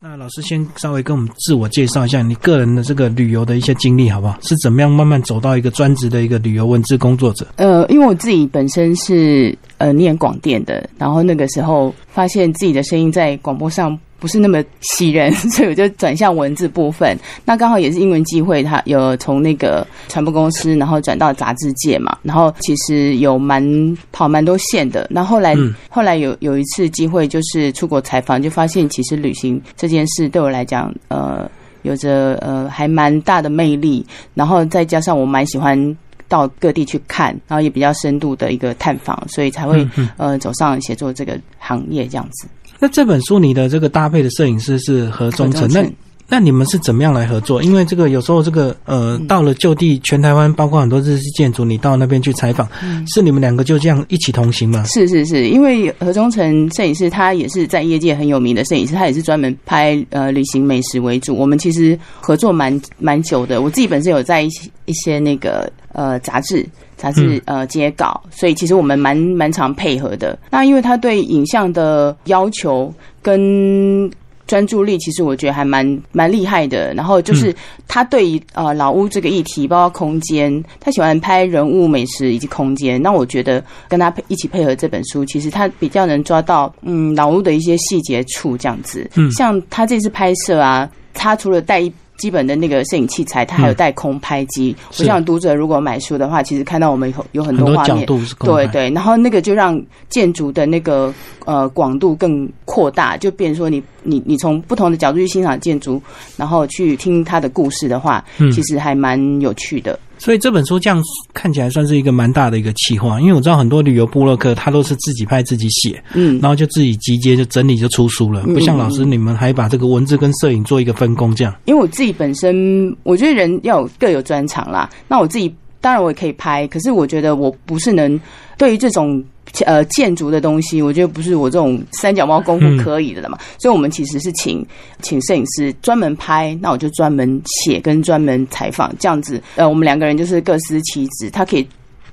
那老师先稍微跟我们自我介绍一下你个人的这个旅游的一些经历，好不好？是怎么样慢慢走到一个专职的一个旅游文字工作者？呃，因为我自己本身是呃念广电的，然后那个时候发现自己的声音在广播上。不是那么喜人，所以我就转向文字部分。那刚好也是英文机会，他有从那个传播公司，然后转到杂志界嘛。然后其实有蛮跑蛮多线的。那后来后来有有一次机会，就是出国采访，就发现其实旅行这件事对我来讲，呃，有着呃还蛮大的魅力。然后再加上我蛮喜欢到各地去看，然后也比较深度的一个探访，所以才会呃走上写作这个行业这样子。那这本书你的这个搭配的摄影师是何忠成，那那你们是怎么样来合作？因为这个有时候这个呃到了就地，全台湾包括很多日式建筑，你到那边去采访，是你们两个就这样一起同行吗？是是是，因为何忠成摄影师他也是在业界很有名的摄影师，他也是专门拍呃旅行美食为主。我们其实合作蛮蛮久的，我自己本身有在一些一些那个呃杂志。杂志呃接稿，所以其实我们蛮蛮常配合的。那因为他对影像的要求跟专注力，其实我觉得还蛮蛮厉害的。然后就是他对于呃老屋这个议题，包括空间，他喜欢拍人物、美食以及空间。那我觉得跟他一起配合这本书，其实他比较能抓到嗯老屋的一些细节处这样子。嗯，像他这次拍摄啊，他除了带一。基本的那个摄影器材，它还有带空拍机。我想读者如果买书的话，其实看到我们有有很多画面，对对。然后那个就让建筑的那个呃广度更扩大，就变说你你你从不同的角度去欣赏建筑，然后去听它的故事的话，其实还蛮有趣的。所以这本书这样看起来算是一个蛮大的一个企划，因为我知道很多旅游部落客他都是自己拍自己写，嗯，然后就自己集结就整理就出书了，不像老师你们还把这个文字跟摄影做一个分工这样。因为我自己本身我觉得人要有各有专长啦，那我自己当然我也可以拍，可是我觉得我不是能对于这种。呃，建筑的东西，我觉得不是我这种三脚猫功夫可以的了嘛，所以我们其实是请请摄影师专门拍，那我就专门写跟专门采访这样子。呃，我们两个人就是各司其职，他可以。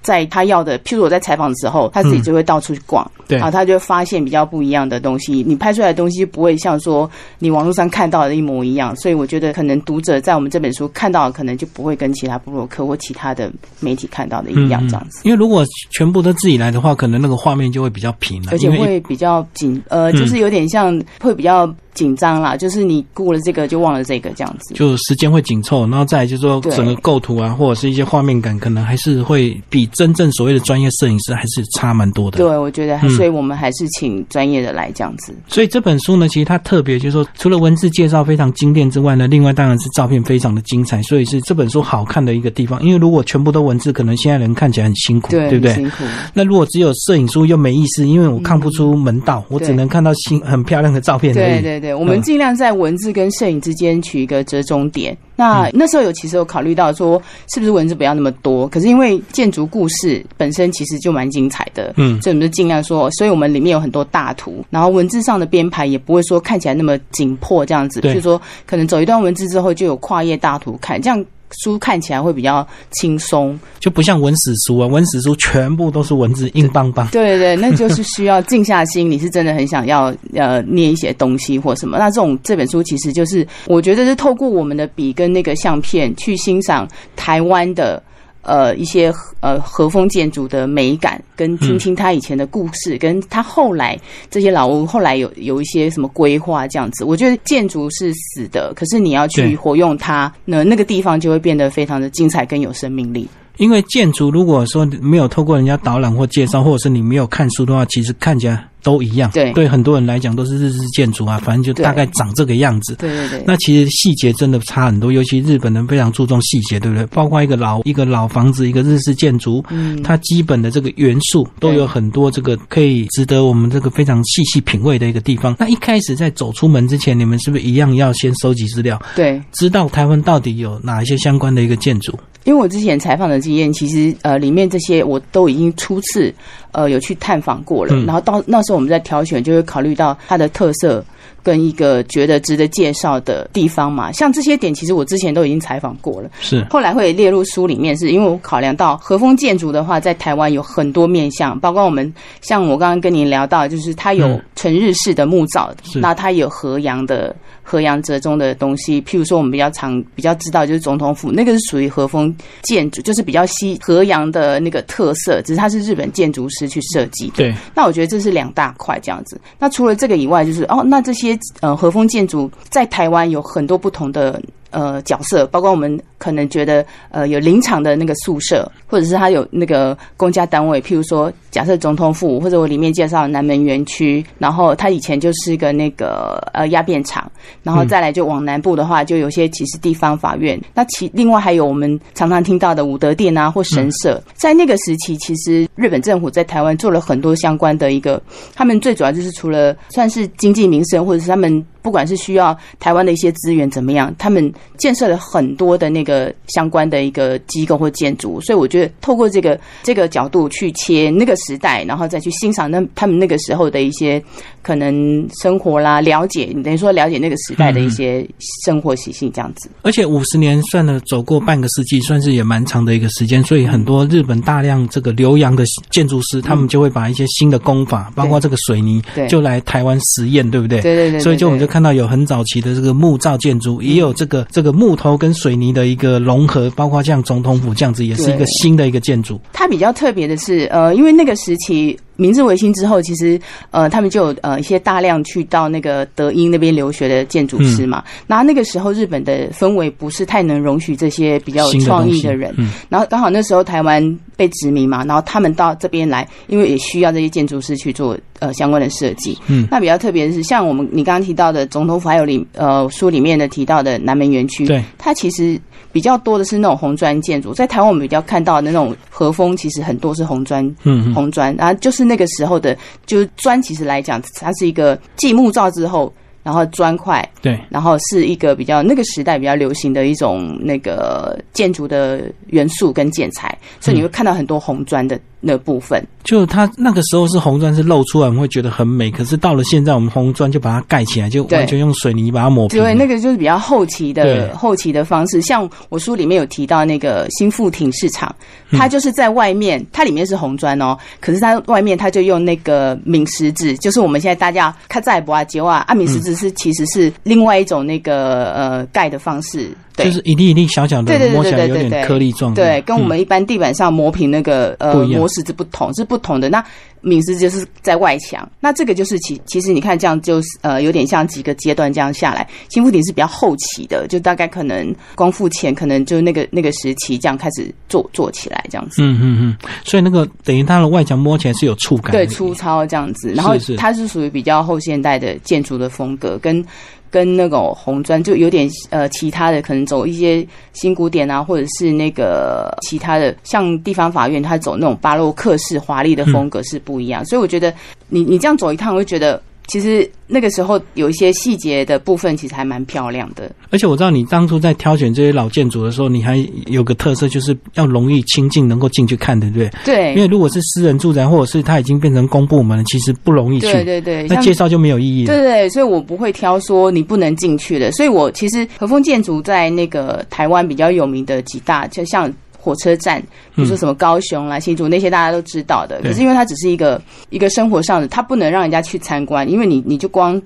在他要的，譬如我在采访的时候，他自己就会到处去逛，对啊，他就会发现比较不一样的东西。你拍出来的东西不会像说你网络上看到的一模一样，所以我觉得可能读者在我们这本书看到，的可能就不会跟其他布洛克或其他的媒体看到的一样这样子。因为如果全部都自己来的话，可能那个画面就会比较平了，而且会比较紧，呃，就是有点像会比较。紧张啦，就是你顾了这个就忘了这个这样子，就时间会紧凑，然后再就是说整个构图啊，或者是一些画面感，可能还是会比真正所谓的专业摄影师还是差蛮多的。对，我觉得，所以我们还是请专业的来这样子。所以这本书呢，其实它特别就是说，除了文字介绍非常精炼之外呢，另外当然是照片非常的精彩，所以是这本书好看的一个地方。因为如果全部都文字，可能现在人看起来很辛苦，对不对？辛苦。那如果只有摄影书又没意思，因为我看不出门道，我只能看到新很漂亮的照片。对对对，我们尽量在。在文字跟摄影之间取一个折中点。那那时候有其实有考虑到说，是不是文字不要那么多？可是因为建筑故事本身其实就蛮精彩的，嗯，所以我们就尽量说，所以我们里面有很多大图，然后文字上的编排也不会说看起来那么紧迫这样子。就是说可能走一段文字之后，就有跨页大图看，这样。书看起来会比较轻松，就不像文史书啊，文史书全部都是文字，硬邦邦。对对，那就是需要静下心，你是真的很想要呃念一些东西或什么。那这种这本书其实就是，我觉得是透过我们的笔跟那个相片去欣赏台湾的。呃，一些呃和风建筑的美感，跟听听他以前的故事，跟他后来这些老屋后来有有一些什么规划这样子，我觉得建筑是死的，可是你要去活用它，那那个地方就会变得非常的精彩跟有生命力。因为建筑如果说没有透过人家导览或介绍，或者是你没有看书的话，其实看起来。都一样，对，对很多人来讲都是日式建筑啊，反正就大概长这个样子。对对对。那其实细节真的差很多，尤其日本人非常注重细节，对不对？包括一个老一个老房子，一个日式建筑，嗯，它基本的这个元素都有很多这个可以值得我们这个非常细细品味的一个地方。那一开始在走出门之前，你们是不是一样要先收集资料？对，知道台湾到底有哪一些相关的一个建筑？因为我之前采访的经验，其实呃，里面这些我都已经初次呃有去探访过了。然后到那时候我们在挑选，就会考虑到它的特色跟一个觉得值得介绍的地方嘛。像这些点，其实我之前都已经采访过了。是后来会列入书里面，是因为我考量到和风建筑的话，在台湾有很多面向，包括我们像我刚刚跟您聊到，就是它有纯日式的木造，那它有河洋的。河洋折中的东西。譬如说，我们比较常比较知道就是总统府，那个是属于和风建筑，就是比较西河洋的那个特色，只是它是日本建筑师去设计的。对，那我觉得这是两大块这样子。那除了这个以外，就是哦，那这些呃和风建筑在台湾有很多不同的。呃，角色包括我们可能觉得，呃，有林场的那个宿舍，或者是他有那个公家单位，譬如说，假设总统府，或者我里面介绍南门园区，然后它以前就是一个那个呃压片厂，然后再来就往南部的话，就有些其实地方法院，那其另外还有我们常常听到的武德殿啊或神社，在那个时期，其实日本政府在台湾做了很多相关的一个，他们最主要就是除了算是经济民生，或者是他们。不管是需要台湾的一些资源怎么样，他们建设了很多的那个相关的一个机构或建筑，所以我觉得透过这个这个角度去切那个时代，然后再去欣赏那他们那个时候的一些可能生活啦，了解你等于说了解那个时代的一些生活习性这样子。而且五十年算了走过半个世纪，算是也蛮长的一个时间，所以很多日本大量这个留洋的建筑师，他们就会把一些新的工法，包括这个水泥，就来台湾实验，对不对？对对对。所以就我们就。看到有很早期的这个木造建筑，也有这个这个木头跟水泥的一个融合，包括像总统府这样子，也是一个新的一个建筑。它比较特别的是，呃，因为那个时期。明治维新之后，其实呃，他们就有呃一些大量去到那个德英那边留学的建筑师嘛。然后那个时候日本的氛围不是太能容许这些比较有创意的人。然后刚好那时候台湾被殖民嘛，然后他们到这边来，因为也需要这些建筑师去做呃相关的设计。嗯，那比较特别的是，像我们你刚刚提到的总统府，还有里呃书里面的提到的南门园区，对，它其实比较多的是那种红砖建筑。在台湾我们比较看到的那种和风，其实很多是红砖，嗯，红砖，然后就是。那个时候的，就是砖，其实来讲，它是一个继木造之后。然后砖块，对，然后是一个比较那个时代比较流行的一种那个建筑的元素跟建材，所以你会看到很多红砖的那部分。就它那个时候是红砖是露出来，我们会觉得很美。可是到了现在，我们红砖就把它盖起来，就完全用水泥把它抹平。对，那个就是比较后期的后期的方式。像我书里面有提到那个新富町市场，它就是在外面，它里面是红砖哦，可是它外面它就用那个闽石子，就是我们现在大家看在博啊、杰啊，阿闽石子。是，其实是另外一种那个呃盖的方式，就是一粒一粒小小的，摸起来有点颗粒状，对，跟我们一般地板上磨平那个呃磨石子不同，是不同的。那敏石就是在外墙，那这个就是其其实你看这样就是呃有点像几个阶段这样下来，新富顶是比较后期的，就大概可能光复前可能就那个那个时期这样开始做做起来这样子。嗯嗯嗯，所以那个等于它的外墙摸起来是有触感，对，粗糙这样子，然后它是属于比较后现代的建筑的风格，跟跟那种红砖就有点呃其他的可能走一些新古典啊，或者是那个其他的像地方法院，他走那种巴洛克式华丽的风格是。不一样，所以我觉得你你这样走一趟，我会觉得其实那个时候有一些细节的部分，其实还蛮漂亮的。而且我知道你当初在挑选这些老建筑的时候，你还有个特色，就是要容易亲近，能够进去看，对不对？对。因为如果是私人住宅，或者是它已经变成公部门，其实不容易去。对对对。那介绍就没有意义。对对，所以我不会挑说你不能进去的。所以我其实和风建筑在那个台湾比较有名的几大，就像。火车站，比如说什么高雄啦、新竹那些大家都知道的，可是因为它只是一个一个生活上的，它不能让人家去参观，因为你你就光。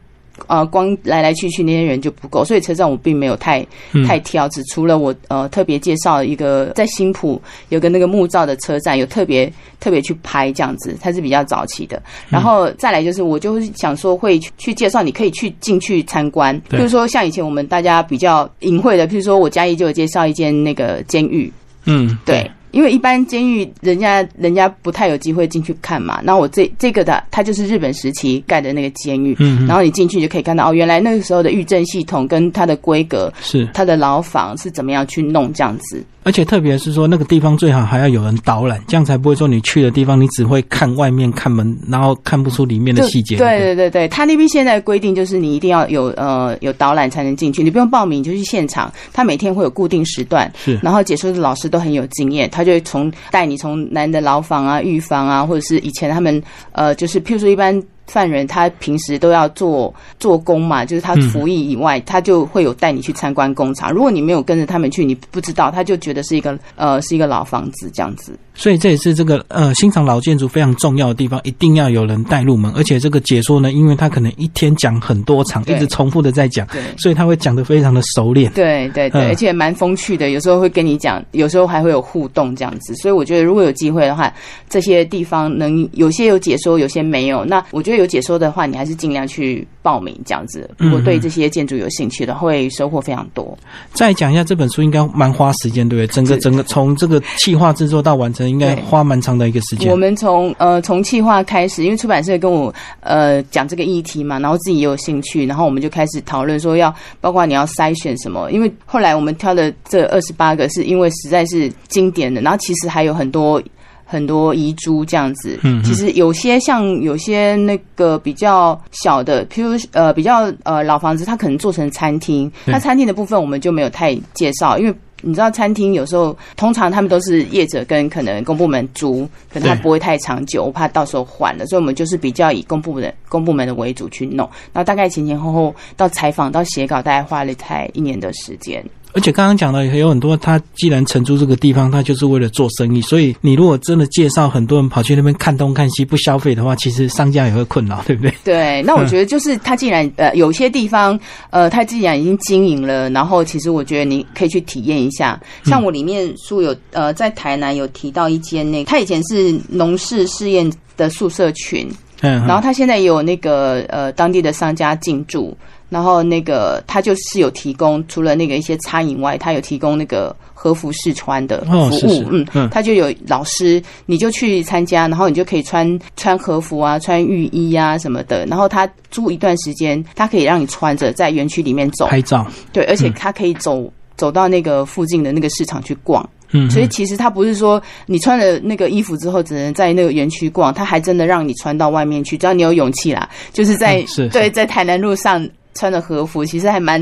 呃，光来来去去那些人就不够，所以车站我并没有太太挑，只除了我呃特别介绍一个在新浦有个那个木造的车站，有特别特别去拍这样子，它是比较早期的。然后再来就是，我就是想说会去介绍，你可以去进去参观，比如说像以前我们大家比较隐晦的，譬如说我嘉义就有介绍一间那个监狱，嗯，对。因为一般监狱人家人家不太有机会进去看嘛，那我这这个的，它就是日本时期盖的那个监狱，嗯，然后你进去就可以看到哦，原来那个时候的狱政系统跟它的规格是它的牢房是怎么样去弄这样子。而且特别是说，那个地方最好还要有人导览，这样才不会说你去的地方，你只会看外面看门，然后看不出里面的细节。对对对对，他那边现在规定就是你一定要有呃有导览才能进去，你不用报名就去现场。他每天会有固定时段，是，然后解说的老师都很有经验，他就会从带你从男的牢房啊、狱房啊，或者是以前他们呃就是譬如说一般。犯人他平时都要做做工嘛，就是他服役以外，他就会有带你去参观工厂。如果你没有跟着他们去，你不知道，他就觉得是一个呃是一个老房子这样子。所以这也是这个呃欣赏老建筑非常重要的地方，一定要有人带入门。而且这个解说呢，因为他可能一天讲很多场，一直重复的在讲，所以他会讲的非常的熟练。对对对，而且蛮风趣的，有时候会跟你讲，有时候还会有互动这样子。所以我觉得如果有机会的话，这些地方能有些有解说，有些没有。那我觉得有解说的话，你还是尽量去报名这样子。如果对这些建筑有兴趣的，会收获非常多。再讲一下这本书，应该蛮花时间，对不对？整个整个从这个企划制作到完成。应该花蛮长的一个时间。我们从呃从企划开始，因为出版社跟我呃讲这个议题嘛，然后自己也有兴趣，然后我们就开始讨论说要包括你要筛选什么。因为后来我们挑的这二十八个，是因为实在是经典的，然后其实还有很多很多遗珠这样子。嗯，其实有些像有些那个比较小的，譬如呃比较呃老房子，它可能做成餐厅，那餐厅的部分我们就没有太介绍，因为。你知道餐厅有时候通常他们都是业者跟可能公部门租，可能他不会太长久，我怕到时候换了，所以我们就是比较以公部门公部门的为主去弄。然后大概前前后后到采访到写稿，大概花了才一年的时间。而且刚刚讲的也有很多，他既然承租这个地方，他就是为了做生意。所以你如果真的介绍很多人跑去那边看东看西不消费的话，其实商家也会困扰，对不对？对，那我觉得就是他既然呃有些地方呃他既然已经经营了，然后其实我觉得你可以去体验一下。像我里面书有呃在台南有提到一间那，他以前是农事试验的宿舍群，嗯，然后他现在也有那个呃当地的商家进驻。然后那个他就是有提供，除了那个一些餐饮外，他有提供那个和服试穿的服务，嗯，他就有老师，你就去参加，然后你就可以穿穿和服啊，穿浴衣啊什么的，然后他租一段时间，他可以让你穿着在园区里面走。拍照，对，而且他可以走走到那个附近的那个市场去逛，嗯，所以其实他不是说你穿了那个衣服之后只能在那个园区逛，他还真的让你穿到外面去，只要你有勇气啦，就是在对在台南路上。穿的和服其实还蛮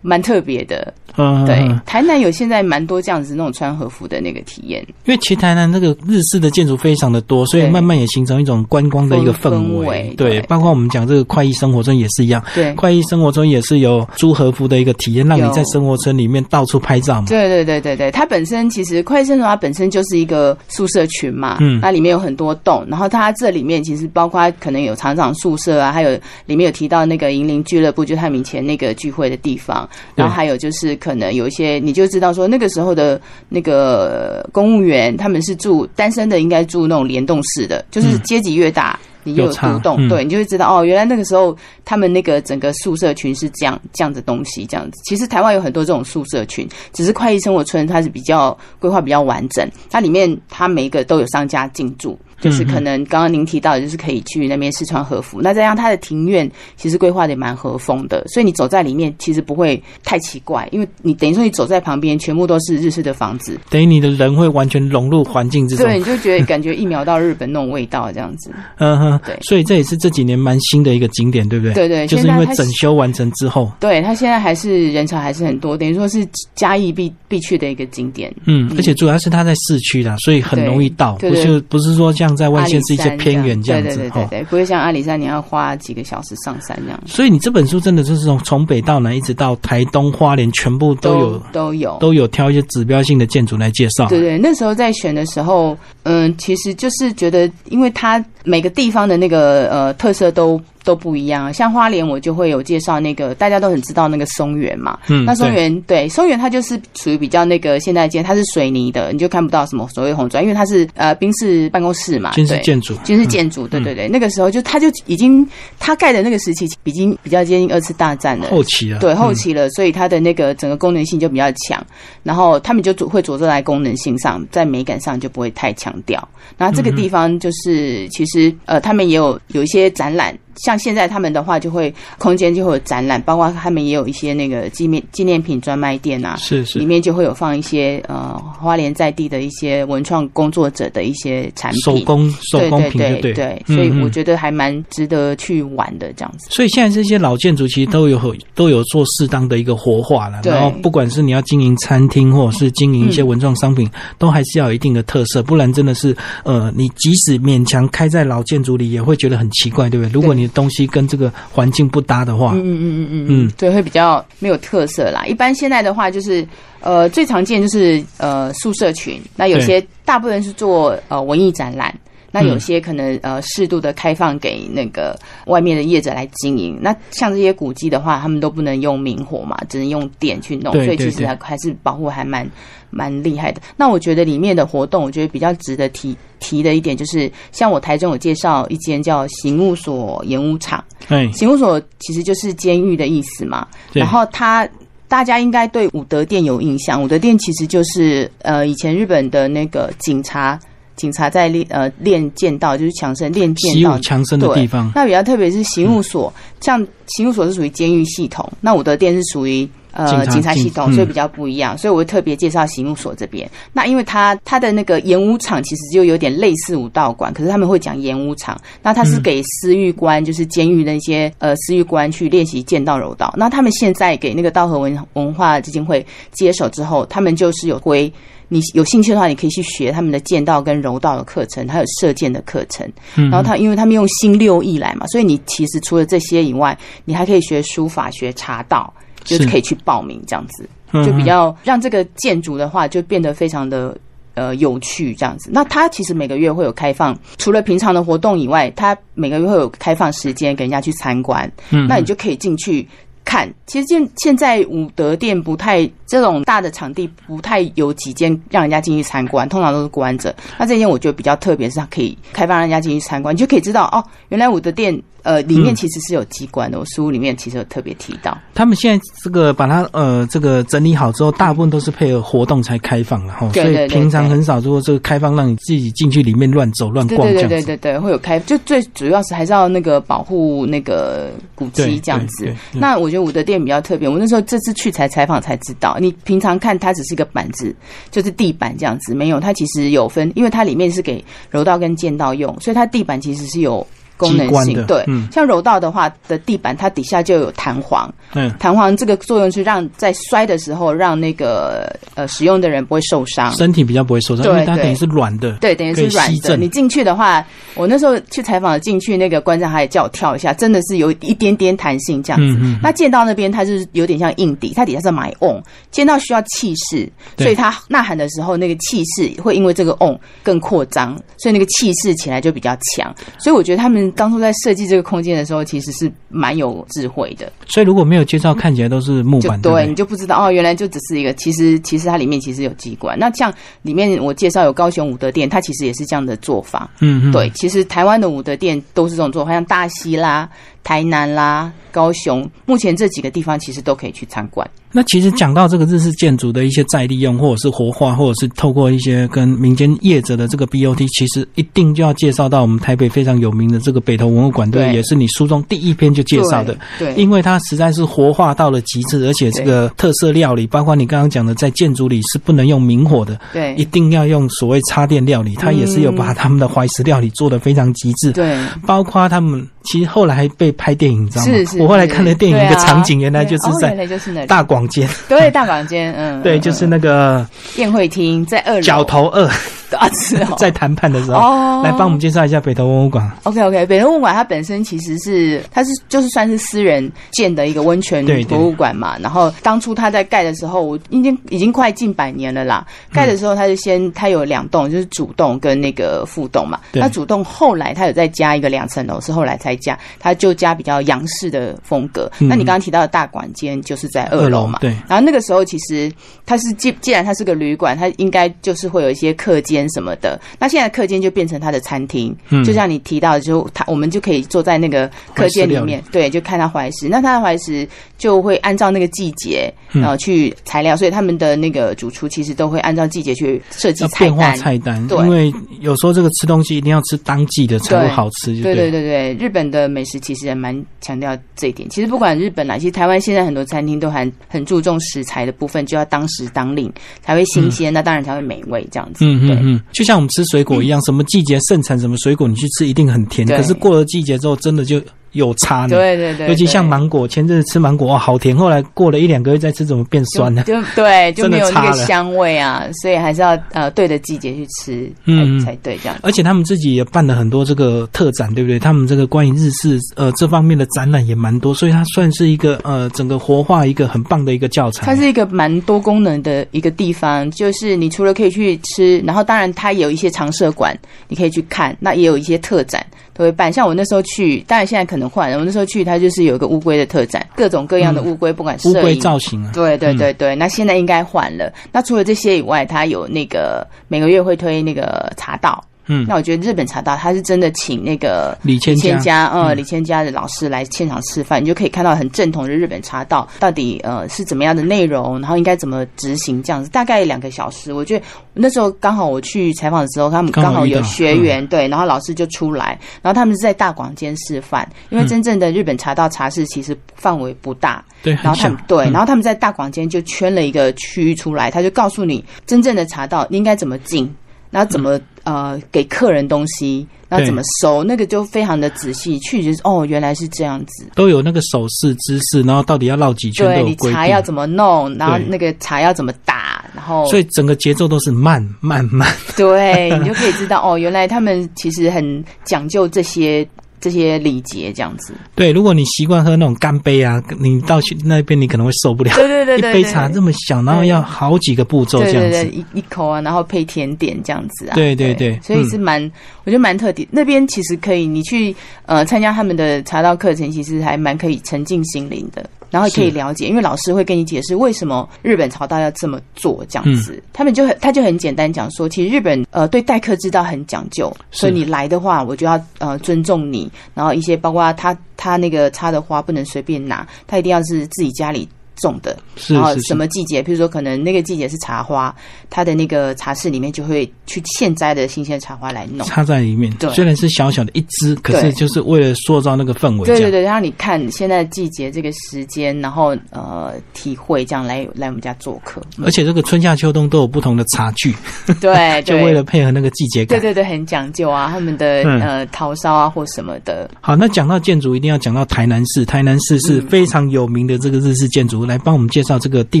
蛮特别的。嗯，对，台南有现在蛮多这样子那种穿和服的那个体验，因为其实台南那个日式的建筑非常的多，所以慢慢也形成一种观光的一个氛围。对，包括我们讲这个快意生活村也是一样，对，快意生活村也是有租和服的一个体验，让你在生活村里面到处拍照嘛。对对对对对，它本身其实快意生活它本身就是一个宿舍群嘛，嗯，那里面有很多栋，然后它这里面其实包括可能有厂长宿舍啊，还有里面有提到那个银铃俱乐部，就他们以前那个聚会的地方，然后还有就是可能有一些。你就知道说那个时候的那个公务员，他们是住单身的，应该住那种联动式的，就是阶级越大，你就有独栋，对你就会知道哦，原来那个时候他们那个整个宿舍群是这样这样的东西，这样子。其实台湾有很多这种宿舍群，只是快意生活村它是比较规划比较完整，它里面它每一个都有商家进驻。就是可能刚刚您提到的，就是可以去那边试穿和服。那这样它的庭院其实规划的也蛮和风的，所以你走在里面其实不会太奇怪，因为你等于说你走在旁边全部都是日式的房子，等于你的人会完全融入环境之中，对，你就觉得感觉一秒到日本那种味道这样子。嗯哼，对，所以这也是这几年蛮新的一个景点，对不对？对对，就是因为整修完成之后，对它现在还是人潮还是很多，等于说是嘉义必必去的一个景点。嗯，而且主要是它在市区的，所以很容易到，不是不是说像在外县是一些。偏远这样子，对对对对，不会像阿里山，你要花几个小时上山这样。所以你这本书真的就是从从北到南，一直到台东花莲，全部都有都有都有挑一些指标性的建筑来介绍。对对，那时候在选的时候，嗯，其实就是觉得，因为它每个地方的那个呃特色都。都不一样，像花莲我就会有介绍那个大家都很知道那个松原嘛，嗯，那松原对。松原它就是属于比较那个现代建，它是水泥的，你就看不到什么所谓红砖，因为它是呃兵士办公室嘛，军事建筑，军事建筑，对对对，那个时候就它就已经它盖的那个时期已经比较接近二次大战了，后期了，对后期了，所以它的那个整个功能性就比较强，然后他们就会着重在功能性上，在美感上就不会太强调，然后这个地方就是其实呃他们也有有一些展览。像现在他们的话，就会空间就会有展览，包括他们也有一些那个纪念纪念品专卖店啊，是是，里面就会有放一些呃花莲在地的一些文创工作者的一些产品，手工手工品对对，所以我觉得还蛮值得去玩的这样子。所以现在这些老建筑其实都有都有做适当的一个活化了，然后不管是你要经营餐厅或者是经营一些文创商品，都还是要有一定的特色，不然真的是呃你即使勉强开在老建筑里，也会觉得很奇怪，对不对？如果你你的东西跟这个环境不搭的话，嗯嗯嗯嗯嗯，对，会比较没有特色啦。一般现在的话，就是呃，最常见就是呃宿舍群，那有些大部分是做呃文艺展览。那有些可能呃适度的开放给那个外面的业者来经营。那像这些古迹的话，他们都不能用明火嘛，只能用电去弄，所以其实还还是保护还蛮蛮厉害的。那我觉得里面的活动，我觉得比较值得提提的一点就是，像我台中有介绍一间叫刑务所演武场，对，刑务所其实就是监狱的意思嘛。然后他大家应该对武德殿有印象，武德殿其实就是呃以前日本的那个警察。警察在练呃练剑道，就是强身练剑道强身的地方。那比较特别是刑务所，像刑务所是属于监狱系统，那我的店是属于呃警察系统，所以比较不一样。所以我会特别介绍刑务所这边。那因为他他的那个演武场其实就有点类似武道馆，可是他们会讲演武场。那他是给私狱官，就是监狱那些呃私狱官去练习剑道柔道。那他们现在给那个道和文文化基金会接手之后，他们就是有归。你有兴趣的话，你可以去学他们的剑道跟柔道的课程，还有射箭的课程。然后他，因为他们用新六艺来嘛，所以你其实除了这些以外，你还可以学书法、学茶道，就是可以去报名这样子，就比较让这个建筑的话就变得非常的呃有趣这样子。那他其实每个月会有开放，除了平常的活动以外，他每个月会有开放时间给人家去参观。嗯，那你就可以进去。看，其实现现在武德店不太这种大的场地不太有几间让人家进去参观，通常都是关着。那这间我觉得比较特别，是它可以开放让人家进去参观，你就可以知道哦，原来武德店。呃，里面其实是有机关的。我书里面其实有特别提到，他们现在这个把它呃这个整理好之后，大部分都是配合活动才开放了哈。所以平常很少说这个开放让你自己进去里面乱走乱逛这样子。对对对对对，会有开，就最主要是还是要那个保护那个古迹这样子。那我觉得武德殿比较特别，我那时候这次去才采访才知道，你平常看它只是一个板子，就是地板这样子，没有它其实有分，因为它里面是给柔道跟剑道用，所以它地板其实是有。功能性对，像柔道的话的地板，它底下就有弹簧。嗯，弹簧这个作用是让在摔的时候，让那个呃使用的人不会受伤，身体比较不会受伤，因为它等于是软的。对，等于是软的。你进去的话，我那时候去采访进去，那个观众还叫我跳一下，真的是有一点点弹性这样子。那剑道那边它是有点像硬底，它底下是埋瓮。剑道需要气势，所以它呐喊的时候，那个气势会因为这个瓮更扩张，所以那个气势起来就比较强。所以我觉得他们。当初在设计这个空间的时候，其实是蛮有智慧的。所以如果没有介绍，看起来都是木板，对你就不知道哦，原来就只是一个。其实其实它里面其实有机关。那像里面我介绍有高雄武德殿，它其实也是这样的做法。嗯，对，其实台湾的武德殿都是这种做法，像大溪啦、台南啦、高雄，目前这几个地方其实都可以去参观。那其实讲到这个日式建筑的一些再利用，或者是活化，或者是透过一些跟民间业者的这个 BOT，其实一定就要介绍到我们台北非常有名的这个北投文物馆，对，也是你书中第一篇就介绍的，对，因为它实在是活化到了极致，而且这个特色料理，包括你刚刚讲的，在建筑里是不能用明火的，对，一定要用所谓插电料理，它也是有把他们的怀石料理做的非常极致，对，包括他们其实后来还被拍电影，你知道吗？是是，我后来看了电影一个场景，原来就是在大广间，对大。房间，嗯，对，就是那个宴会厅在二楼，角头二。啊，是在谈判的时候，来帮我们介绍一下北投文物馆。OK，OK，北投文物馆它本身其实是，它是就是算是私人建的一个温泉博物馆嘛。然后当初它在盖的时候，我已经已经快近百年了啦。盖的时候，它就先它有两栋，就是主栋跟那个副栋嘛。那主栋后来它有再加一个两层楼，是后来才加，它就加比较洋式的风格。那你刚刚提到的大馆间就是在二楼嘛？对。然后那个时候其实它是既既然它是个旅馆，它应该就是会有一些客间。什么的？那现在课间就变成他的餐厅，嗯就像你提到，就他我们就可以坐在那个课间里面，对，就看他怀石。那他的怀石就会按照那个季节呃去材料，所以他们的那个主厨其实都会按照季节去设计菜单。菜单，对，因为有时候这个吃东西一定要吃当季的才会好吃。对对对对，日本的美食其实也蛮强调这一点。其实不管日本哪，其实台湾现在很多餐厅都还很注重食材的部分，就要当时当令才会新鲜，那当然才会美味这样子。嗯嗯嗯。就像我们吃水果一样，什么季节盛产什么水果，你去吃一定很甜。可是过了季节之后，真的就有差呢。对对对，尤其像芒果，前阵子吃芒果哇，好甜，后来过了一两个月再吃，怎么变酸了？就对，就没有那个香味啊，所以还是要呃对的季节去吃，嗯才对这样。而且他们自己也办了很多这个特展，对不对？他们这个关于日式呃这方面的展览也蛮多，所以它算是一个呃整个活化一个很棒的一个教材。它是一个蛮多功能的一个地方，就是你除了可以去吃，然后当然它有一些常设馆，你可以去看，那也有一些特展。都会办，像我那时候去，当然现在可能换了。我那时候去，它就是有一个乌龟的特展，各种各样的乌龟，不管乌龟造型啊，对对对对。那现在应该换了。那除了这些以外，它有那个每个月会推那个茶道。嗯，那我觉得日本茶道他是真的请那个李千家，呃，李千家的老师来现场示范，你就可以看到很正统的日本茶道到底呃是怎么样的内容，然后应该怎么执行这样子，大概两个小时。我觉得那时候刚好我去采访的时候，他们刚好有学员对，然后老师就出来，然后他们是在大广间示范，因为真正的日本茶道茶室其实范围不大，对，然后他们对，然后他们在大广间就圈了一个区域出来，他就告诉你真正的茶道应该怎么进。然后怎么呃给客人东西，那怎么收，那个就非常的仔细，去就是哦原来是这样子，都有那个手势姿势，然后到底要绕几圈对你茶要怎么弄，然后那个茶要怎么打，然后所以整个节奏都是慢慢慢，对 你就可以知道哦原来他们其实很讲究这些。这些礼节这样子，对，如果你习惯喝那种干杯啊，你到那边你可能会受不了。对对对对，一杯茶这么小，然后要好几个步骤这样子，一一口啊，然后配甜点这样子啊。对对对，所以是蛮，我觉得蛮特别。那边其实可以，你去呃参加他们的茶道课程，其实还蛮可以沉浸心灵的。然后可以了解，因为老师会跟你解释为什么日本朝代要这么做，这样子，他们就很他就很简单讲说，其实日本呃对待客之道很讲究，所以你来的话，我就要呃尊重你，然后一些包括他他那个插的花不能随便拿，他一定要是自己家里。种的，然后什么季节？比如说，可能那个季节是茶花，它的那个茶室里面就会去现摘的新鲜茶花来弄，插在里面。对，虽然是小小的一支，可是就是为了塑造那个氛围。对对对，让你看现在季节这个时间，然后呃体会这样来来我们家做客。而且这个春夏秋冬都有不同的茶具，对，就为了配合那个季节感。对对对，很讲究啊，他们的呃陶烧啊或什么的。好，那讲到建筑，一定要讲到台南市。台南市是非常有名的这个日式建筑。来帮我们介绍这个地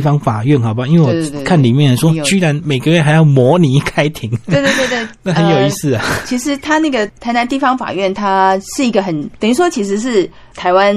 方法院，好不好？因为我看里面说，居然每个月还要模拟开庭。对对对对，那很有意思啊。其实他那个台南地方法院，它是一个很等于说，其实是台湾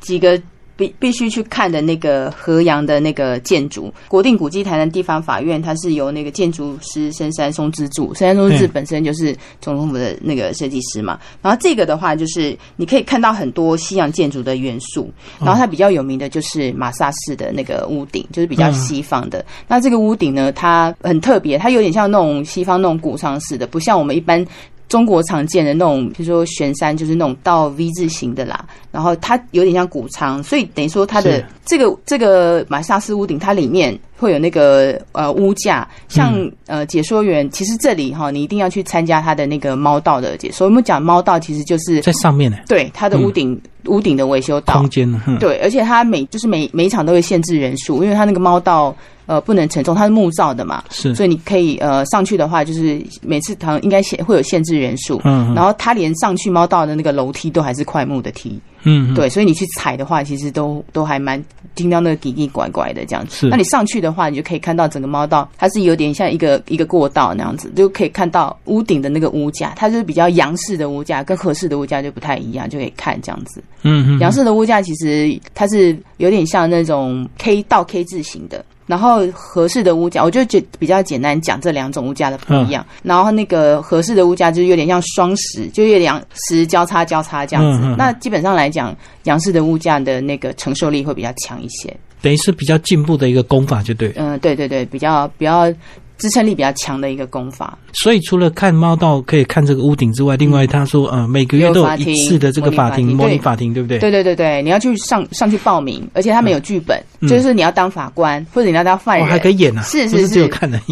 几个。必必须去看的那个河阳的那个建筑，国定古迹台南地方法院，它是由那个建筑师深山松之助，深山松之助本身就是总统府的那个设计师嘛。然后这个的话，就是你可以看到很多西洋建筑的元素。然后它比较有名的就是马萨式的那个屋顶，就是比较西方的。那这个屋顶呢，它很特别，它有点像那种西方那种古商式的，不像我们一般。中国常见的那种，比如说悬山，就是那种倒 V 字形的啦。然后它有点像谷仓，所以等于说它的这个这个马萨斯屋顶，它里面会有那个呃屋架。像呃解说员，其实这里哈，你一定要去参加他的那个猫道的解说。我们讲猫道，其实就是在上面呢。对，它的屋顶屋顶的维修道空间。对，而且它每就是每每一场都会限制人数，因为它那个猫道。呃，不能承重，它是木造的嘛，是，所以你可以呃上去的话，就是每次堂应该限会有限制人数，嗯，然后它连上去猫道的那个楼梯都还是快木的梯，嗯，对，所以你去踩的话，其实都都还蛮听到那个叽叽拐拐的这样子。那你上去的话，你就可以看到整个猫道，它是有点像一个一个过道那样子，就可以看到屋顶的那个屋架，它就是比较洋式的屋架，跟合适的屋架就不太一样，就可以看这样子。嗯嗯，洋式的屋架其实它是有点像那种 K 到 K 字形的。然后合适的物价，我就觉比较简单讲这两种物价的不一样。然后那个合适的物价就是有点像双十，就有点十交叉交叉这样子。那基本上来讲，杨氏的物价的那个承受力会比较强一些。等于是比较进步的一个功法，就对。嗯，对对对，比较比较。支撑力比较强的一个功法，所以除了看猫道可以看这个屋顶之外，另外他说，呃，每个月都有一次的这个法庭模拟法庭，对不对？对对对对，你要去上上去报名，而且他们有剧本，就是你要当法官或者你要当犯人，还可以演啊，是是是，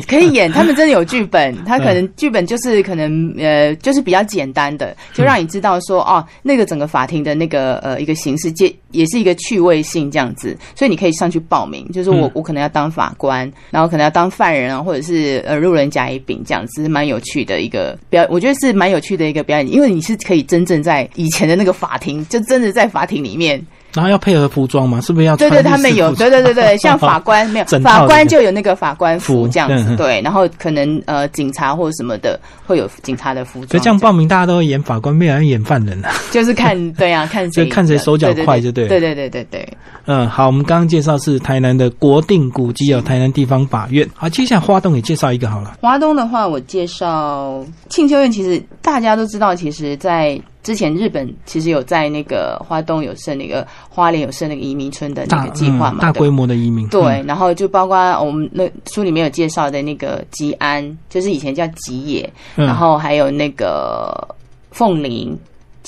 可以演，他们真的有剧本，他可能剧本就是可能呃，就是比较简单的，就让你知道说，哦，那个整个法庭的那个呃一个形式，也也是一个趣味性这样子，所以你可以上去报名，就是我我可能要当法官，然后可能要当犯人啊，或者是。是呃路人甲乙丙这样子，蛮有趣的一个表，我觉得是蛮有趣的一个表演，因为你是可以真正在以前的那个法庭，就真的在法庭里面。然后要配合服装嘛，是不是要？对对，他们有，对对对对，像法官没有，法官就有那个法官服这样子，对。然后可能呃，警察或者什么的会有警察的服装。所以这样报名，大家都会演法官，没有人演犯人啊。就是看 对啊，看谁看谁手脚快就对。对对对对对。嗯，好，我们刚刚介绍是台南的国定古迹，有台南地方法院。好，接下来花东也介绍一个好了。花东的话，我介绍庆修院，其实大家都知道，其实在。之前日本其实有在那个花东有设那个花莲有设那个移民村的那个计划嘛，大规模的移民。对，然后就包括我们那书里面有介绍的那个吉安，就是以前叫吉野，然后还有那个凤林。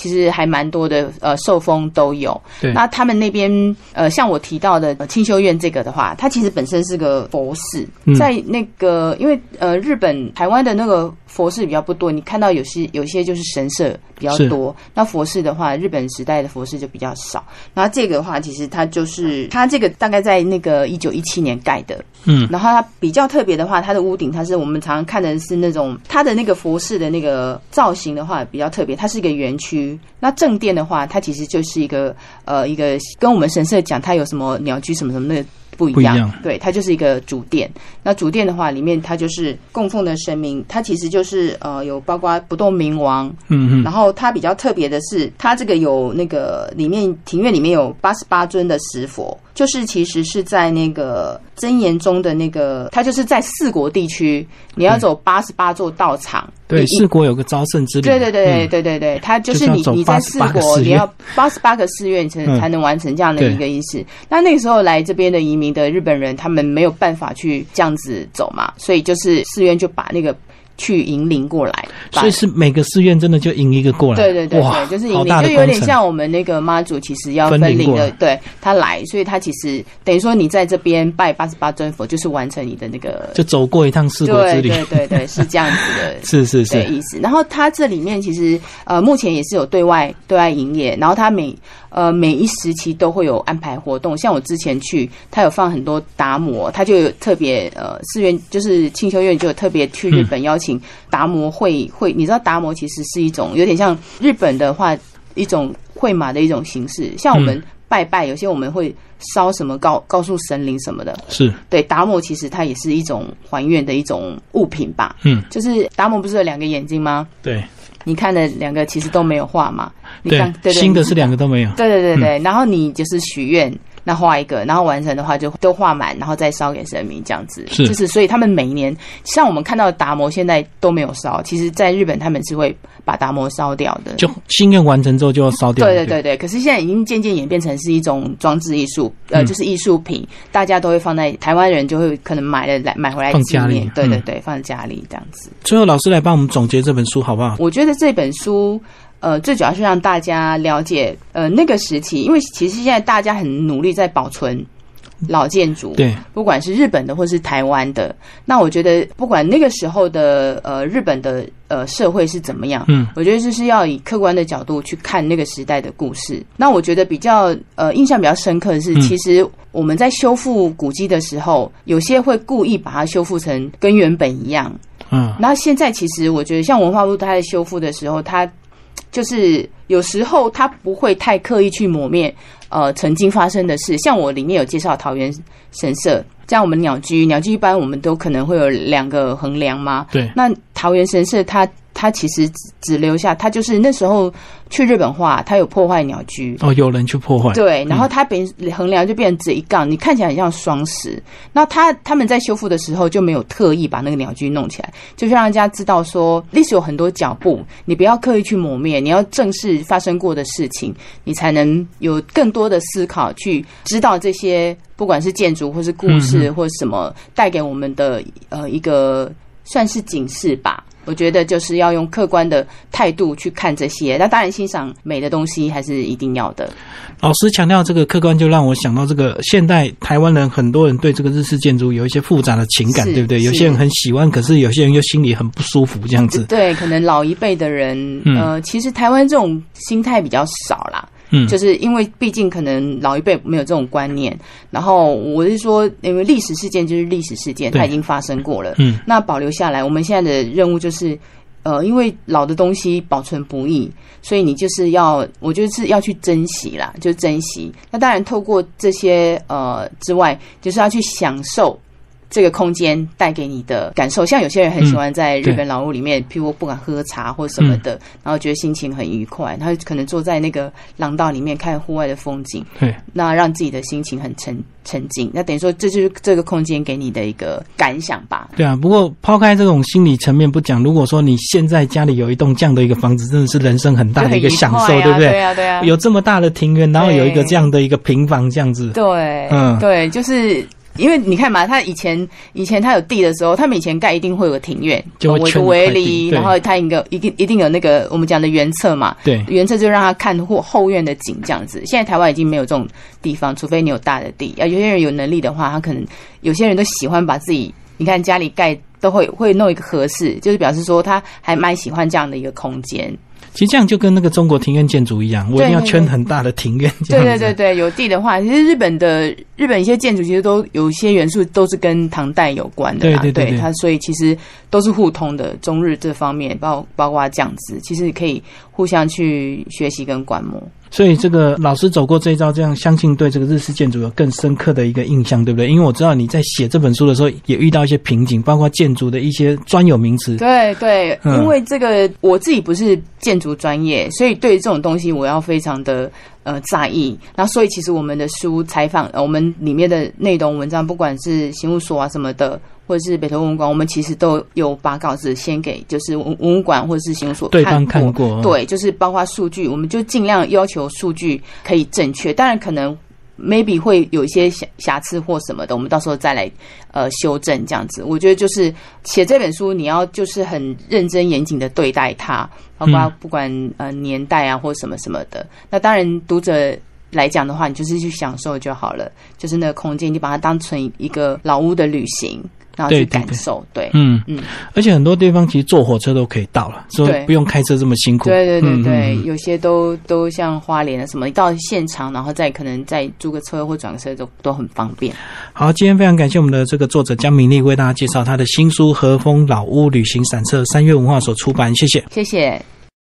其实还蛮多的，呃，受封都有。对。那他们那边，呃，像我提到的清修院这个的话，它其实本身是个佛寺，在那个，因为呃，日本台湾的那个佛寺比较不多，你看到有些有些就是神社比较多。那佛寺的话，日本时代的佛寺就比较少。然后这个的话，其实它就是它这个大概在那个一九一七年盖的。嗯。然后它比较特别的话，它的屋顶它是我们常常看的是那种它的那个佛寺的那个造型的话比较特别，它是一个园区。那正殿的话，它其实就是一个呃，一个跟我们神社讲，它有什么鸟居什么什么的不一样。对，它就是一个主殿。那主殿的话，里面它就是供奉的神明，它其实就是呃，有包括不动明王。嗯嗯。然后它比较特别的是，它这个有那个里面庭院里面有八十八尊的石佛。就是其实是在那个真言中的那个，它就是在四国地区，你要走八十八座道场。对，四国有个招圣之旅。对对对对对对对，它就是你你在四国，你要八十八个寺院才才能完成这样的一个仪式。那那个时候来这边的移民的日本人，他们没有办法去这样子走嘛，所以就是寺院就把那个。去引领过来，所以是每个寺院真的就引一个过来，对对对对，就是引领，就有点像我们那个妈祖，其实要分领的，对他来，所以他其实等于说你在这边拜八十八尊佛，就是完成你的那个，就走过一趟四国之旅，对对对，是这样子的，是是是。意思。然后他这里面其实呃，目前也是有对外对外营业，然后他每。呃，每一时期都会有安排活动，像我之前去，他有放很多达摩，他就有特别呃，寺院就是清修院就有特别去日本邀请达摩会会，你知道达摩其实是一种有点像日本的话一种会马的一种形式，像我们拜拜，有些我们会烧什么告告诉神灵什么的，是。对达摩其实它也是一种还愿的一种物品吧，嗯，就是达摩不是有两个眼睛吗？对。你看的两个其实都没有画嘛？你看对，新的是两个都没有。对对对对，然后你就是许愿。那画一个，然后完成的话就都画满，然后再烧给神明这样子。是，就是所以他们每一年，像我们看到的达摩现在都没有烧，其实在日本他们是会把达摩烧掉的。就心愿完成之后就要烧掉。对对对对，可是现在已经渐渐演变成是一种装置艺术，呃，就是艺术品，大家都会放在台湾人就会可能买了来买回来放家里。对对对，放在家里这样子。最后老师来帮我们总结这本书好不好？我觉得这本书。呃，最主要是让大家了解，呃，那个时期，因为其实现在大家很努力在保存老建筑，对，不管是日本的或是台湾的，那我觉得不管那个时候的呃日本的呃社会是怎么样，嗯，我觉得就是要以客观的角度去看那个时代的故事。那我觉得比较呃印象比较深刻的是，其实我们在修复古迹的时候，有些会故意把它修复成跟原本一样，嗯，那现在其实我觉得像文化部它在修复的时候，它就是有时候他不会太刻意去抹灭，呃，曾经发生的事。像我里面有介绍桃园神社，像我们鸟居，鸟居一般我们都可能会有两个横梁嘛。对。那桃园神社它。他其实只留下，他就是那时候去日本画，他有破坏鸟居。哦，有人去破坏。对，然后他变横梁就变成这一杠，你看起来很像双十。那他他们在修复的时候就没有特意把那个鸟居弄起来，就是让人家知道说历史有很多脚步，你不要刻意去磨灭，你要正视发生过的事情，你才能有更多的思考去知道这些不管是建筑或是故事或什么带给我们的呃一个算是警示吧。我觉得就是要用客观的态度去看这些，那当然欣赏美的东西还是一定要的。老师强调这个客观，就让我想到这个现代台湾人很多人对这个日式建筑有一些复杂的情感，对不对？有些人很喜欢，可是有些人又心里很不舒服，这样子。对，可能老一辈的人，呃，其实台湾这种心态比较少啦。嗯，就是因为毕竟可能老一辈没有这种观念，然后我是说，因为历史事件就是历史事件，它已经发生过了，嗯，那保留下来，我们现在的任务就是。呃，因为老的东西保存不易，所以你就是要，我觉得是要去珍惜啦，就珍惜。那当然，透过这些呃之外，就是要去享受这个空间带给你的感受。像有些人很喜欢在日本老屋里面，譬如不管喝茶或什么的，然后觉得心情很愉快，他可能坐在那个廊道里面看户外的风景，对，那让自己的心情很沉沉静。那等于说，这就是这个空间给你的一个感想吧。对啊，不过抛开这种心理层面不讲，如果说你现在家里有一栋这样的一个房子，真的是人生很大的一个享受，对不对？对啊，对啊。有这么大的庭院，然后有一个对这样的一个平房，这样子，对，嗯对，就是。因为你看嘛，他以前以前他有地的时候，他们以前盖一定会有个庭院，就会圈一块围篱，然后他一个一定一定有那个我们讲的原侧嘛，对原侧就让他看后后院的景这样子。现在台湾已经没有这种地方，除非你有大的地。啊，有些人有能力的话，他可能有些人都喜欢把自己，你看家里盖都会会弄一个合适，就是表示说他还蛮喜欢这样的一个空间。其实这样就跟那个中国庭院建筑一样，我一定要圈很大的庭院，对。对对对，有地的话，其实日本的日本一些建筑其实都有一些元素都是跟唐代有关的啦。对对对对它所以其实都是互通的。中日这方面，包包括这样子，其实可以互相去学习跟观摩。所以这个老师走过这一招，这样相信对这个日式建筑有更深刻的一个印象，对不对？因为我知道你在写这本书的时候也遇到一些瓶颈，包括建筑的一些专有名词。对对，因为这个我自己不是建筑专业，所以对于这种东西我要非常的呃在意。那所以其实我们的书采访，我们里面的内容文章，不管是刑务所啊什么的，或者是北投文物馆，我们其实都有把稿子先给就是文文物馆或者是刑务所对方看看过对，就是包括数据，我们就尽量要求数据可以正确，当然可能。maybe 会有一些瑕瑕疵或什么的，我们到时候再来呃修正这样子。我觉得就是写这本书，你要就是很认真严谨的对待它，包括嗯不管呃年代啊或什么什么的。那当然读者来讲的话，你就是去享受就好了，就是那个空间，你把它当成一个老屋的旅行，然后去对对对感受。对，嗯嗯，而且很多地方其实坐火车都可以到了，所以不用开车这么辛苦。对对对嗯对，有些都都像花莲啊什么，你到现场，然后再可能再租个车或转个车都都很方便。好，今天非常感谢我们的这个作者江明丽为大家介绍她的新书《和风老屋旅行散册》，三月文化所出版，谢谢。谢谢。